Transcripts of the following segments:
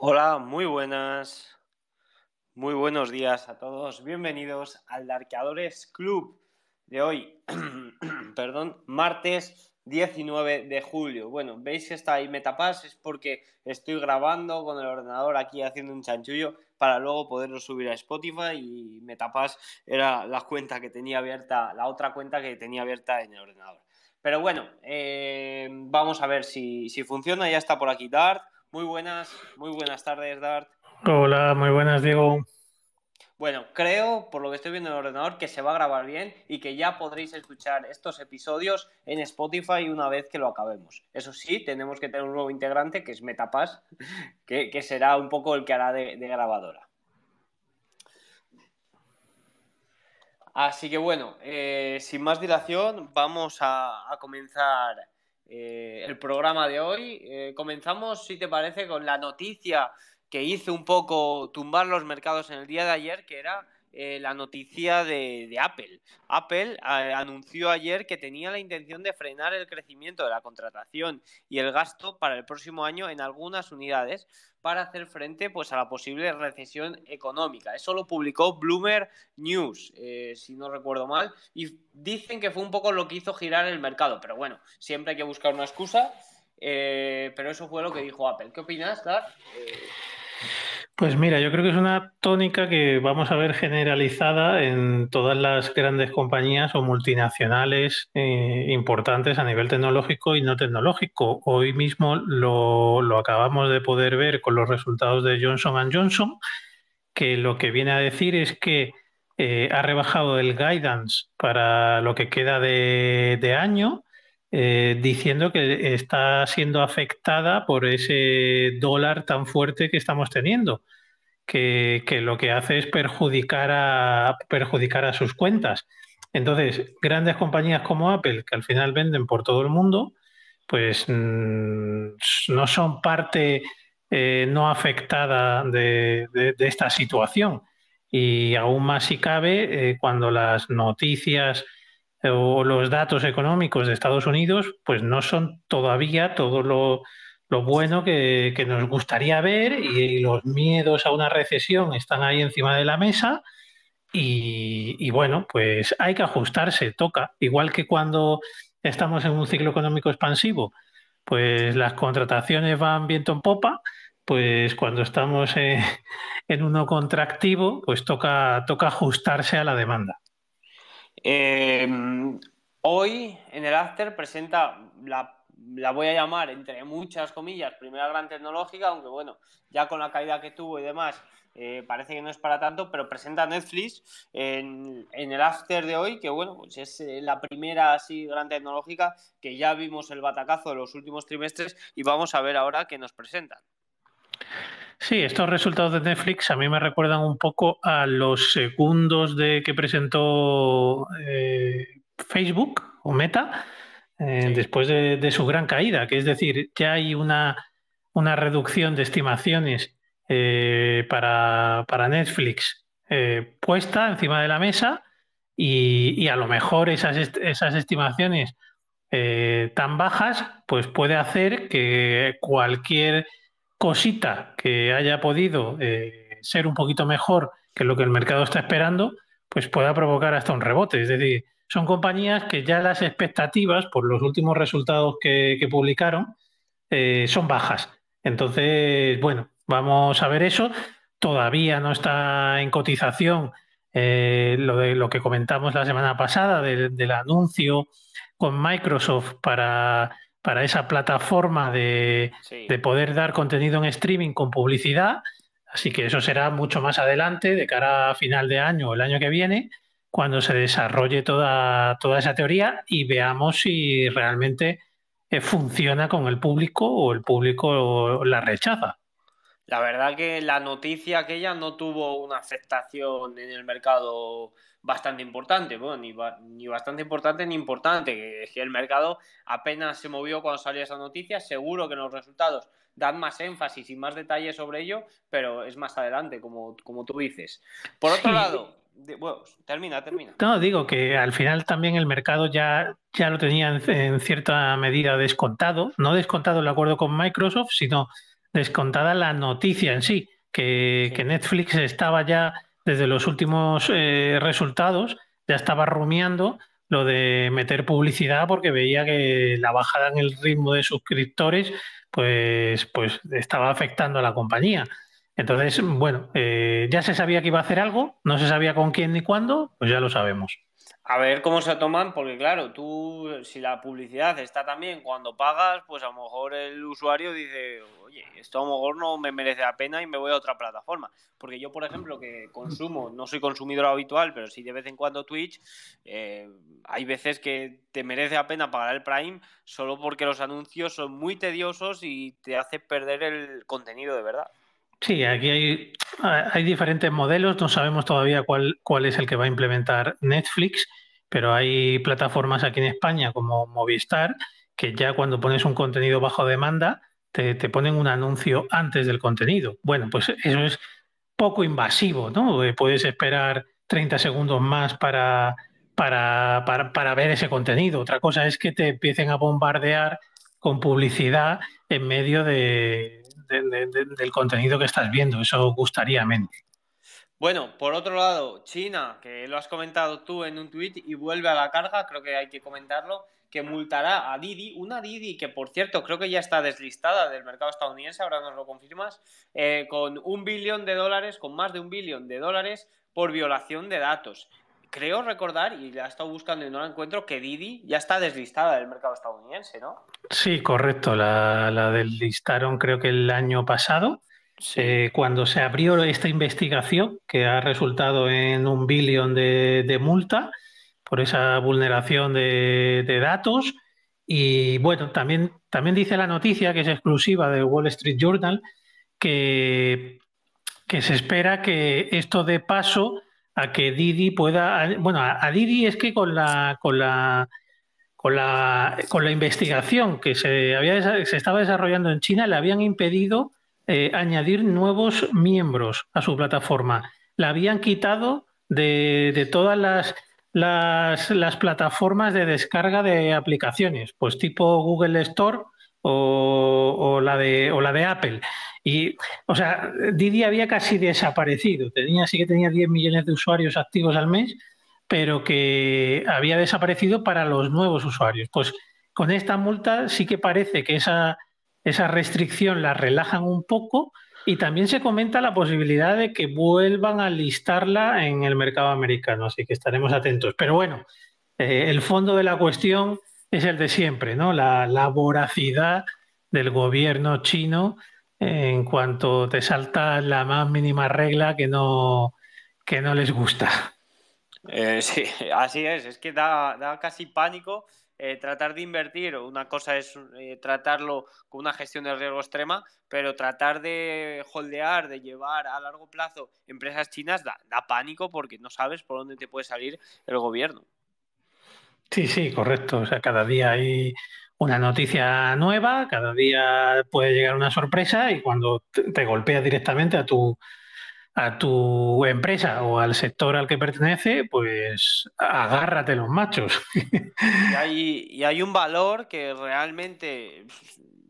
Hola, muy buenas. Muy buenos días a todos. Bienvenidos al Darkeadores Club de hoy, perdón, martes 19 de julio. Bueno, veis que está ahí Metapass, es porque estoy grabando con el ordenador aquí haciendo un chanchullo para luego poderlo subir a Spotify y Metapass era la cuenta que tenía abierta, la otra cuenta que tenía abierta en el ordenador. Pero bueno, eh, vamos a ver si, si funciona. Ya está por aquí Dart. Muy buenas, muy buenas tardes, Dart. Hola, muy buenas, Diego. Bueno, creo, por lo que estoy viendo en el ordenador, que se va a grabar bien y que ya podréis escuchar estos episodios en Spotify una vez que lo acabemos. Eso sí, tenemos que tener un nuevo integrante, que es Metapass, que, será un poco el que hará de, grabadora. Así que bueno, eh, sin más dilación, vamos a, comenzar eh, el programa de hoy. Eh, comenzamos, si te parece, con la noticia que hizo un poco tumbar los mercados en el día de ayer, que era eh, la noticia de, Apple. Apple eh, anunció ayer que tenía la intención de frenar el crecimiento de la contratación y el gasto para el próximo año en algunas unidades para hacer frente pues, a la posible recesión económica. Eso lo publicó Bloomer News, eh, si no recuerdo mal, y dicen que fue un poco lo que hizo girar el mercado, pero bueno, siempre hay que buscar una excusa. pero eso fue lo que dijo Apple. ¿Qué opinas, Dar? Pues mira, yo creo que es una tónica que vamos a ver generalizada en todas las grandes compañías o multinacionales eh, importantes a nivel tecnológico y no tecnológico. Hoy mismo lo, acabamos de poder ver con los resultados de Johnson Johnson, que lo que viene a decir es que eh, ha rebajado el guidance para lo que queda de año eh, diciendo que está siendo afectada por ese dólar tan fuerte que estamos teniendo, que, lo que hace es perjudicar a, perjudicar a sus cuentas. Entonces, grandes compañías como Apple, que al final venden por todo el mundo, pues mm, no son parte eh, no afectada de, esta situación. Y aún más si cabe, eh, cuando las noticias o los datos económicos de Estados Unidos, pues no son todavía todo lo, bueno que, nos gustaría ver y, los miedos a una recesión están ahí encima de la mesa. Y, bueno, pues hay que ajustarse, toca. Igual que cuando estamos en un ciclo económico expansivo, pues las contrataciones van viento en popa, pues cuando estamos en, en uno contractivo, pues toca, toca ajustarse a la demanda. Em, hoy en el After presenta la, voy a llamar entre muchas comillas, primera gran tecnológica, aunque bueno, ya con la caída que tuvo y demás, eh, parece que no es para tanto, pero presenta Netflix en, el After de hoy, que bueno, pues es eh, la primera así gran tecnológica que ya vimos el batacazo de los últimos trimestres y vamos a ver ahora qué nos presentan. Sí, estos resultados de Netflix a mí me recuerdan un poco a los segundos de que presentó eh, Facebook o Meta eh, después de, su gran caída, que es decir, ya hay una, reducción de estimaciones eh, para, Netflix puesta encima de la mesa y, a lo mejor esas, esas estimaciones tan bajas pues puede hacer que cualquier cosita que haya podido eh, ser un poquito mejor que lo que el mercado está esperando, pues pueda provocar hasta un rebote. Es decir, son compañías que ya las expectativas por los últimos resultados que, publicaron eh, son bajas. Entonces, bueno, vamos a ver eso. Todavía no está en cotización eh, lo de lo que comentamos la semana pasada del anuncio con Microsoft para para esa plataforma de, poder dar contenido en streaming con publicidad. Así que eso será mucho más adelante, de cara a final de año o el año que viene, cuando se desarrolle toda, toda esa teoría y veamos si realmente eh, funciona con el público o el público la rechaza. La verdad que la noticia aquella no tuvo una aceptación en el mercado bastante importante, bueno, ni, ni bastante importante ni importante, que, que, el mercado apenas se movió cuando salió esa noticia, seguro que los resultados dan más énfasis y más detalles sobre ello, pero es más adelante, como, como tú dices. Por otro lado, bueno, termina, termina. No, digo que al final también el mercado ya, ya lo tenía en, cierta medida descontado, no descontado el acuerdo con Microsoft, sino descontada la noticia en sí, que, Netflix estaba ya, desde los últimos eh, resultados, ya estaba rumiando lo de meter publicidad porque veía que la bajada en el ritmo de suscriptores pues, pues estaba afectando a la compañía. Entonces, bueno, eh, ya se sabía que iba a hacer algo, no se sabía con quién ni cuándo, pues ya lo sabemos. A ver cómo se toman, porque claro, tú, si la publicidad está también cuando pagas, pues a lo mejor el usuario dice, oye, esto a lo mejor no me merece la pena y me voy a otra plataforma. Porque yo, por ejemplo, que consumo, no soy consumidor habitual, pero sí de vez en cuando Twitch, eh, hay veces que te merece la pena pagar el Prime solo porque los anuncios son muy tediosos y te hace perder el contenido de verdad. Sí, aquí hay, hay diferentes modelos, no sabemos todavía cuál, cuál es el que va a implementar Netflix, pero hay plataformas aquí en España como Movistar que ya cuando pones un contenido bajo demanda te, ponen un anuncio antes del contenido. Bueno, pues eso es poco invasivo, ¿no? Eh, puedes esperar 30 segundos más para, para, para ver ese contenido. Otra cosa es que te empiecen a bombardear con publicidad en medio de, del contenido que estás viendo. Eso gustaría menos. Bueno, por otro lado, China, que lo has comentado tú en un tuit y vuelve a la carga, creo que hay que comentarlo, que multará a Didi, una Didi que por cierto creo que ya está deslistada del mercado estadounidense, ahora nos lo confirmas, eh, con un billón de dólares, con más de un billón de dólares por violación de datos. Creo recordar, y la he estado buscando y no la encuentro, que Didi ya está deslistada del mercado estadounidense, ¿no? Sí, correcto, la, la deslistaron creo que el año pasado eh, cuando se abrió esta investigación, que ha resultado en un billón de, multa por esa vulneración de, datos, y bueno, también, también dice la noticia, que es exclusiva de Wall Street Journal, que, que se espera que esto dé paso a que Didi pueda. Bueno, a, Didi es que con la, con la con la, con la investigación que se, había, se estaba desarrollando en China, le habían impedido eh, añadir nuevos miembros a su plataforma. La habían quitado de, todas las, las, plataformas de descarga de aplicaciones, pues tipo Google Store o, la, de, o la de Apple. Y, o sea, Didi había casi desaparecido. Tenía, sí que tenía 10 millones de usuarios activos al mes, pero que había desaparecido para los nuevos usuarios. Pues con esta multa sí que parece que esa esa restricción la relajan un poco y también se comenta la posibilidad de que vuelvan a listarla en el mercado americano, así que estaremos atentos. Pero bueno, eh, el fondo de la cuestión es el de siempre, ¿no? La, voracidad del gobierno chino en cuanto te salta la más mínima regla que no, que no les gusta. Eh, sí, así es, es que da, da casi pánico eh, tratar de invertir, una cosa es eh, tratarlo con una gestión de riesgo extrema, pero tratar de holdear, de llevar a largo plazo empresas chinas da, pánico porque no sabes por dónde te puede salir el gobierno. Sí, sí, correcto. O sea, cada día hay una noticia nueva, cada día puede llegar una sorpresa y cuando te golpea directamente a tu, a tu empresa o al sector al que pertenece, pues agárrate los machos. Y hay, y hay un valor que realmente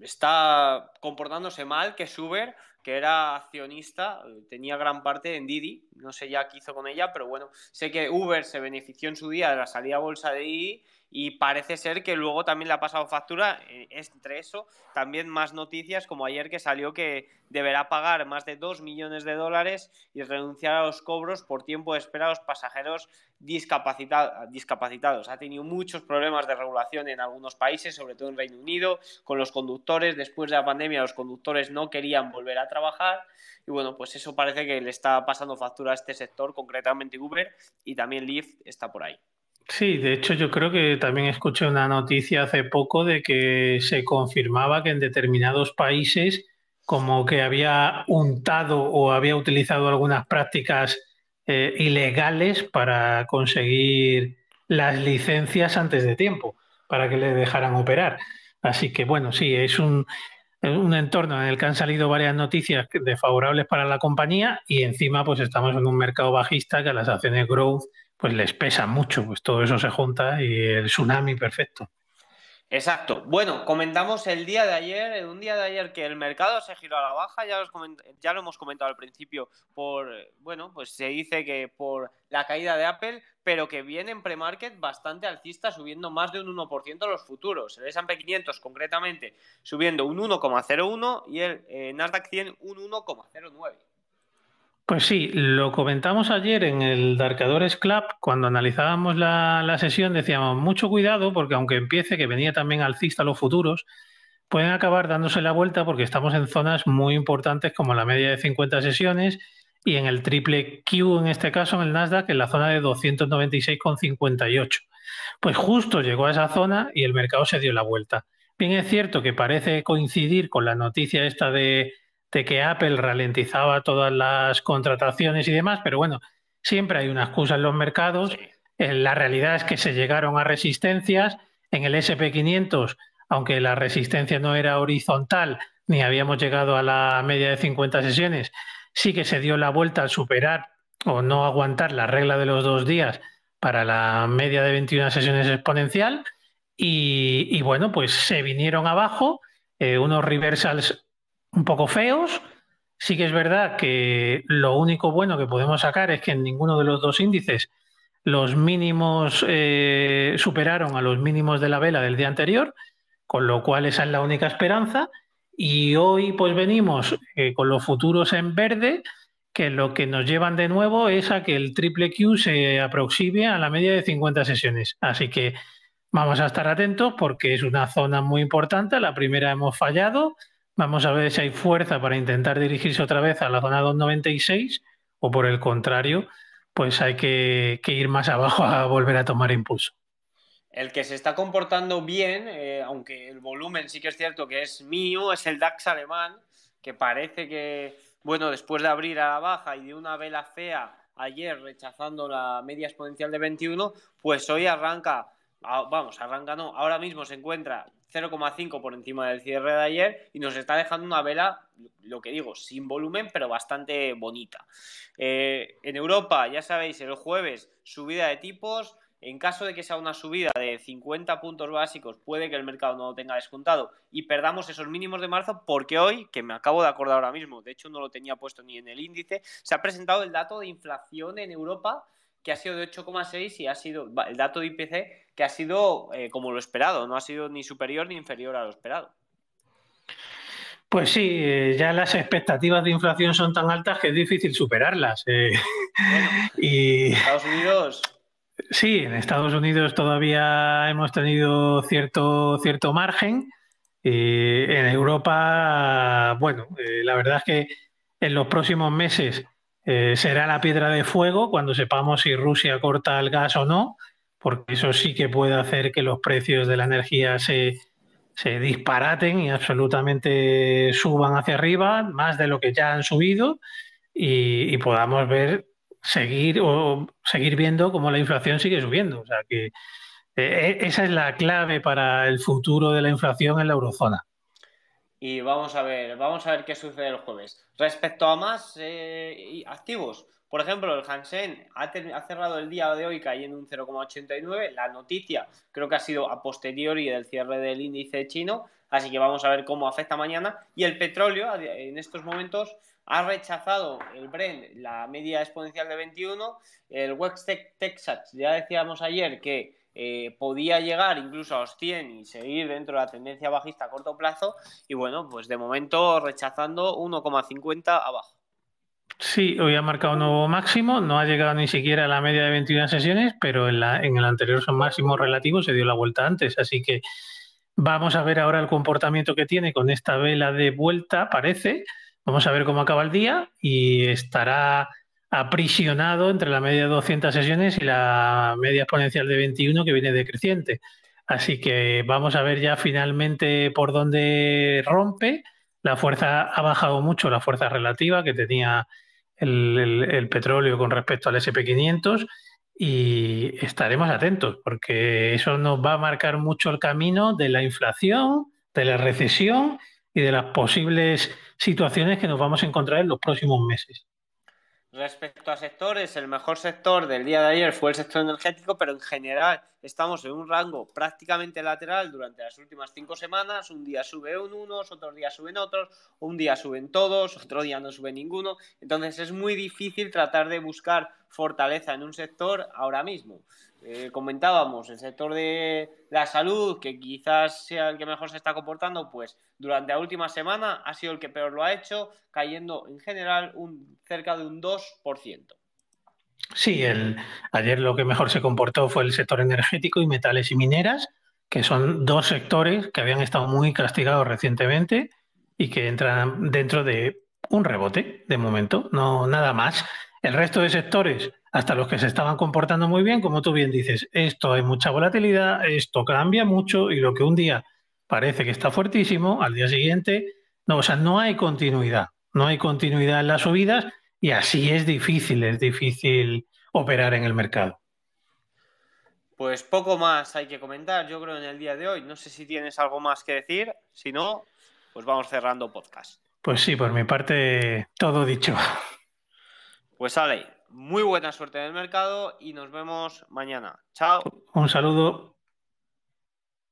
está comportándose mal, que es Uber, que era accionista, tenía gran parte en Didi, no sé ya qué hizo con ella, pero bueno, sé que Uber se benefició en su día de la salida a bolsa de Didi y parece ser que luego también le ha pasado factura, eh, entre eso, también más noticias como ayer que salió que deberá pagar más de 2 millones de dólares y renunciar a los cobros por tiempo de espera a los pasajeros discapacitados. Ha tenido muchos problemas de regulación en algunos países, sobre todo en Reino Unido, con los conductores. Después de la pandemia los conductores no querían volver a trabajar y bueno, pues eso parece que le está pasando factura a este sector, concretamente Uber y también Lyft está por ahí. Sí, de hecho yo creo que también escuché una noticia hace poco de que se confirmaba que en determinados países como que había untado o había utilizado algunas prácticas eh, ilegales para conseguir las licencias antes de tiempo, para que le dejaran operar. Así que bueno, sí, es un, un entorno en el que han salido varias noticias desfavorables para la compañía y encima pues estamos en un mercado bajista que las acciones growth pues les pesa mucho, pues todo eso se junta y el tsunami perfecto. Exacto. Bueno, comentamos el día de ayer, un día de ayer que el mercado se giró a la baja, ya, ya lo hemos comentado al principio, por, bueno, pues se dice que por la caída de Apple, pero que viene en pre-market bastante alcista, subiendo más de un 1% los futuros. El S&P 500 concretamente subiendo un 1,01 y el eh, Nasdaq 100 un 1,09. Pues sí, lo comentamos ayer en el Darkadores Club, cuando analizábamos la, sesión, decíamos mucho cuidado porque aunque empiece, que venía también alcista los futuros, pueden acabar dándose la vuelta porque estamos en zonas muy importantes como la media de 50 sesiones y en el triple Q, en este caso en el Nasdaq, en la zona de 296,58. Pues justo llegó a esa zona y el mercado se dio la vuelta. Bien es cierto que parece coincidir con la noticia esta de de que Apple ralentizaba todas las contrataciones y demás, pero bueno, siempre hay una excusa en los mercados. Eh, la realidad es que se llegaron a resistencias. En el SP500, aunque la resistencia no era horizontal ni habíamos llegado a la media de 50 sesiones, sí que se dio la vuelta al superar o no aguantar la regla de los dos días para la media de 21 sesiones exponencial. Y, bueno, pues se vinieron abajo, eh, unos reversals un poco feos. Sí que es verdad que lo único bueno que podemos sacar es que en ninguno de los dos índices los mínimos eh, superaron a los mínimos de la vela del día anterior, con lo cual esa es la única esperanza. Y hoy pues venimos eh, con los futuros en verde, que lo que nos llevan de nuevo es a que el triple Q se aproxime a la media de 50 sesiones. Así que vamos a estar atentos porque es una zona muy importante. La primera hemos fallado, Vamos a ver si hay fuerza para intentar dirigirse otra vez a la zona 296 o por el contrario, pues hay que, ir más abajo a volver a tomar impulso. El que se está comportando bien, eh, aunque el volumen sí que es cierto que es mío, es el DAX alemán, que parece que, bueno, después de abrir a la baja y de una vela fea ayer rechazando la media exponencial de 21, pues hoy arranca, ah, vamos, arranca no, ahora mismo se encuentra 0,5 por encima del cierre de ayer y nos está dejando una vela, lo que digo, sin volumen, pero bastante bonita. Eh, en Europa, ya sabéis, el jueves subida de tipos. En caso de que sea una subida de 50 puntos básicos, puede que el mercado no lo tenga descontado y perdamos esos mínimos de marzo, porque hoy, que me acabo de acordar ahora mismo, de hecho no lo tenía puesto ni en el índice, se ha presentado el dato de inflación en Europa que ha sido de 8,6 y ha sido el dato de IPC que ha sido eh, como lo esperado, no ha sido ni superior ni inferior a lo esperado. Pues sí, eh, ya las expectativas de inflación son tan altas que es difícil superarlas. Eh. y Estados Unidos. Sí, en Estados Unidos todavía hemos tenido cierto, cierto margen. en Europa, bueno, la verdad es que en los próximos meses eh, será la piedra de fuego cuando sepamos si Rusia corta el gas o no, porque eso sí que puede hacer que los precios de la energía se, disparaten y absolutamente suban hacia arriba, más de lo que ya han subido, y, podamos ver, seguir o seguir viendo cómo la inflación sigue subiendo. O sea que eh, esa es la clave para el futuro de la inflación en la eurozona y vamos a ver, vamos a ver qué sucede el jueves. Respecto a más eh, activos, por ejemplo, el Hansen ha, cerrado el día de hoy cayendo un 0,89. La noticia creo que ha sido a posteriori del cierre del índice chino, así que vamos a ver cómo afecta mañana. Y el petróleo en estos momentos ha rechazado el Brent la media exponencial de 21. El West Texas, ya decíamos ayer que eh, podía llegar incluso a los 100 y seguir dentro de la tendencia bajista a corto plazo. Y bueno, pues de momento rechazando 1,50 abajo. Sí, hoy ha marcado un nuevo máximo, no ha llegado ni siquiera a la media de 21 sesiones, pero en, la, en el anterior son máximos relativos, se dio la vuelta antes, así que vamos a ver ahora el comportamiento que tiene con esta vela de vuelta, parece, vamos a ver cómo acaba el día y estará aprisionado entre la media de 200 sesiones y la media exponencial de 21 que viene decreciente. Así que vamos a ver ya finalmente por dónde rompe. La fuerza ha bajado mucho, la fuerza relativa que tenía el, petróleo con respecto al SP500 y estaremos atentos porque eso nos va a marcar mucho el camino de la inflación, de la recesión y de las posibles situaciones que nos vamos a encontrar en los próximos meses. Respecto a sectores, el mejor sector del día de ayer fue el sector energético, pero en general estamos en un rango prácticamente lateral durante las últimas cinco semanas. Un día sube unos, otros días suben otros, un día suben todos, otro día no sube ninguno. Entonces es muy difícil tratar de buscar fortaleza en un sector ahora mismo. Eh, comentábamos, el sector de la salud, que quizás sea el que mejor se está comportando, pues durante la última semana ha sido el que peor lo ha hecho, cayendo en general un, cerca de un 2%. Sí, el, ayer lo que mejor se comportó fue el sector energético y metales y mineras, que son dos sectores que habían estado muy castigados recientemente y que entran dentro de un rebote de momento, no nada más. El resto de sectores hasta los que se estaban comportando muy bien, como tú bien dices, esto hay mucha volatilidad, esto cambia mucho y lo que un día parece que está fuertísimo, al día siguiente, no, o sea, no hay continuidad, no hay continuidad en las subidas y así es difícil, es difícil operar en el mercado. Pues poco más hay que comentar, yo creo, en el día de hoy. No sé si tienes algo más que decir, si no, pues vamos cerrando podcast. Pues sí, por mi parte, todo dicho. Pues sale, muy buena suerte en el mercado y nos vemos mañana. Chao. Un saludo.